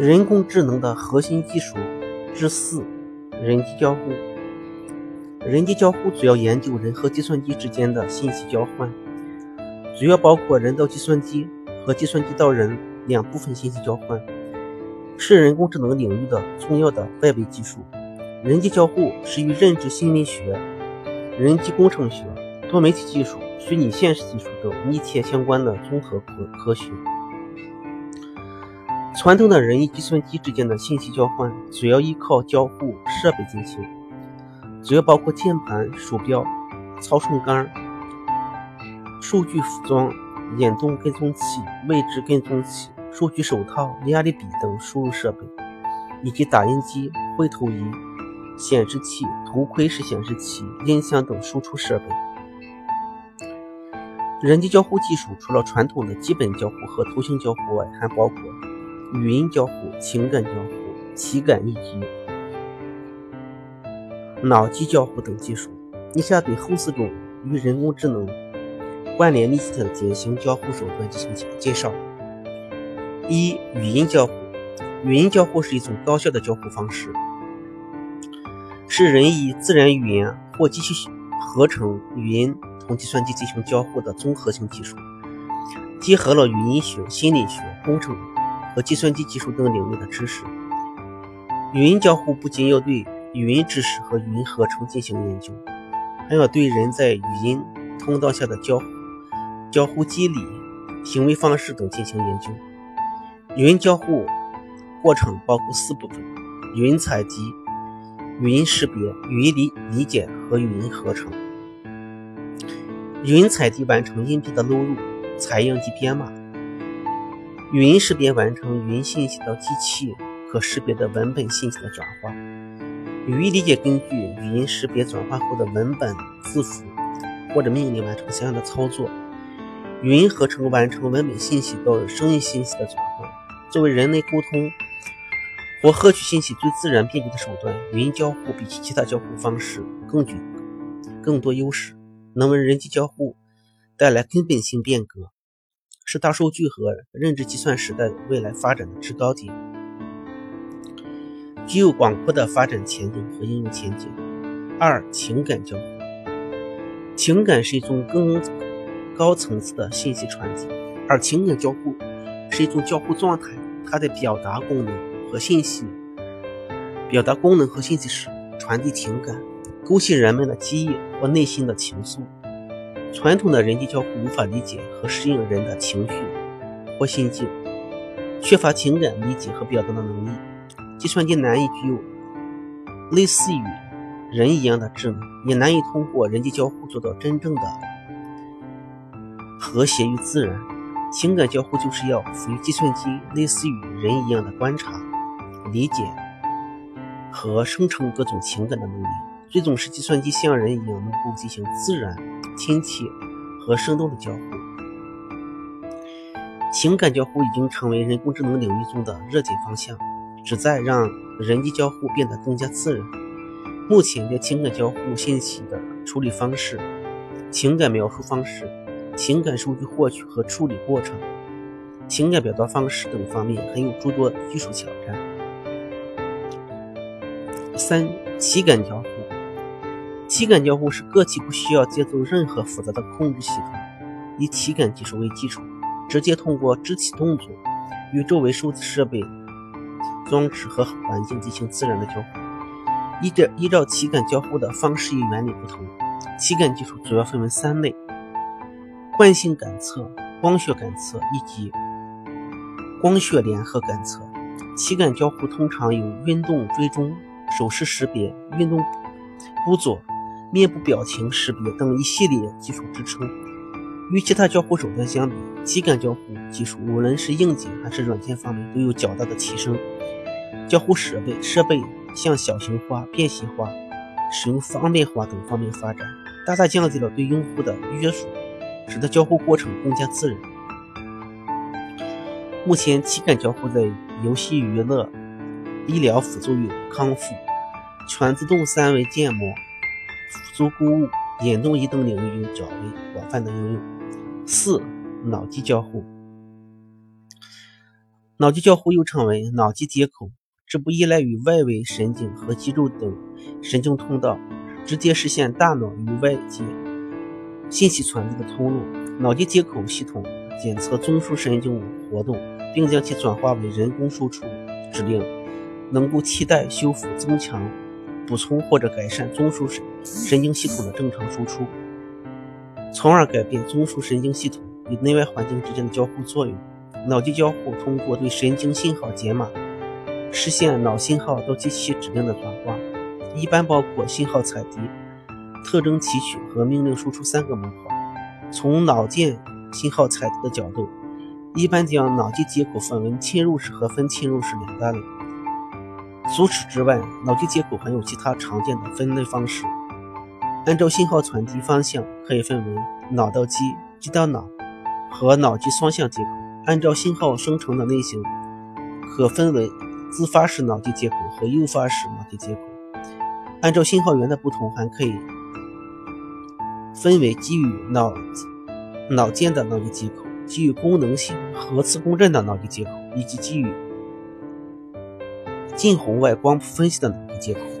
人工智能的核心技术之四：人机交互。人机交互主要研究人和计算机之间的信息交换，主要包括人到计算机和计算机到人两部分信息交换，是人工智能领域的重要的外围技术。人机交互是与认知心理学、人机工程学、多媒体技术、虚拟现实技术等密切相关的综合科科学。传统的人与计算机之间的信息交换主要依靠交互设备进行。主要包括键盘、鼠标、操纵杆、数据服装、眼动跟踪器、位置跟踪器、数据手套、压力笔等输入设备，以及打印机、绘图仪、显示器、头盔式显示器、音响等输出设备。人机交互技术除了传统的基本交互和图形交互外，还包括语音交互、情感交互、体感以及。脑机交互等技术，以下对后四种与人工智能关联密切的典型交互手段进行介绍。一、语音交互。语音交互是一种高效的交互方式，是人以自然语言或机器合成语音同计算机进行交互的综合性技术，结合了语音学、心理学、工程和计算机技术等领域的知识。语音交互不仅要对语音知识和语音合成进行研究，还要对人在语音通道下的交互、交互机理、行为方式等进行研究。语音交互过程包括四部分：语音采集、语音识别、语音理理解和语音合成。语音采集完成音频的录入、采样及编码；语音识别完成语音信息到机器可识别的文本信息的转化。语义理解根据语音识别转化后的文本、字符或者命令完成相应的操作。语音合成完成文本信息到声音信息的转换。作为人类沟通或获取信息最自然便捷的手段，语音交互比起其他交互方式更具更多优势，能为人机交互带来根本性变革，是大数据和认知计算时代未来发展的制高点。具有广阔的发展前景和应用前景。二、情感交互。情感是一种更高层次的信息传递，而情感交互是一种交互状态，它的表达功能和信息表达功能和信息是传递情感，勾起人们的记忆或内心的情愫。传统的人机交互无法理解和适应人的情绪或心境，缺乏情感理解和表达的能力。计算机难以具有类似于人一样的智能，也难以通过人机交互做到真正的和谐与自然。情感交互就是要赋予计算机类似于人一样的观察、理解和生成各种情感的能力，最终使计算机像人一样能够进行自然、亲切和生动的交互。情感交互已经成为人工智能领域中的热点方向。旨在让人机交互变得更加自然。目前的情感交互信息的处理方式、情感描述方式、情感数据获取和处理过程、情感表达方式等方面，还有诸多技术挑战。三、体感交互。体感交互是个体不需要借助任何复杂的控制系统，以体感技术为基础，直接通过肢体动作与周围数字设备。装置和环境进行自然的交互。依照依照体感交互的方式与原理不同，体感技术主要分为三类：惯性感测、光学感测以及光学联合感测。体感交互通常有运动追踪、手势识别、运动捕捉、面部表情识别等一系列技术支撑。与其他交互手段相比，体感交互技术无论是硬件还是软件方面都有较大的提升。交互设备设备向小型化、便携化、使用方便化等方面发展，大大降低了对用户的约束，使得交互过程更加自然。目前，体感交互在游戏娱乐、医疗辅助与康复、全自动三维建模、辅助购物、眼动仪等领域有较为广泛的应用。四、脑机交互。脑机交互又称为脑机接口，这不依赖于外围神经和肌肉等神经通道，直接实现大脑与外界信息传递的通路。脑机接口系统检测中枢神经活动，并将其转化为人工输出指令，能够替代、修复、增强、补充或者改善中枢神神经系统的正常输出，从而改变中枢神经系统与内外环境之间的交互作用。脑机交互通过对神经信号解码，实现脑信号到机器指令的转化，一般包括信号采集、特征提取和命令输出三个模块。从脑电信号采集的角度，一般将脑机接口分为侵入式和非侵入式两大类。除此之外，脑机接口还有其他常见的分类方式。按照信号传递方向，可以分为脑到肌、肌到脑和脑机双向接口。按照信号生成的类型，可分为自发式脑机接口和诱发式脑机接口。按照信号源的不同，还可以分为基于脑脑间的脑机接口、基于功能性核磁共振的脑机接口，以及基于近红外光谱分析的能力接口。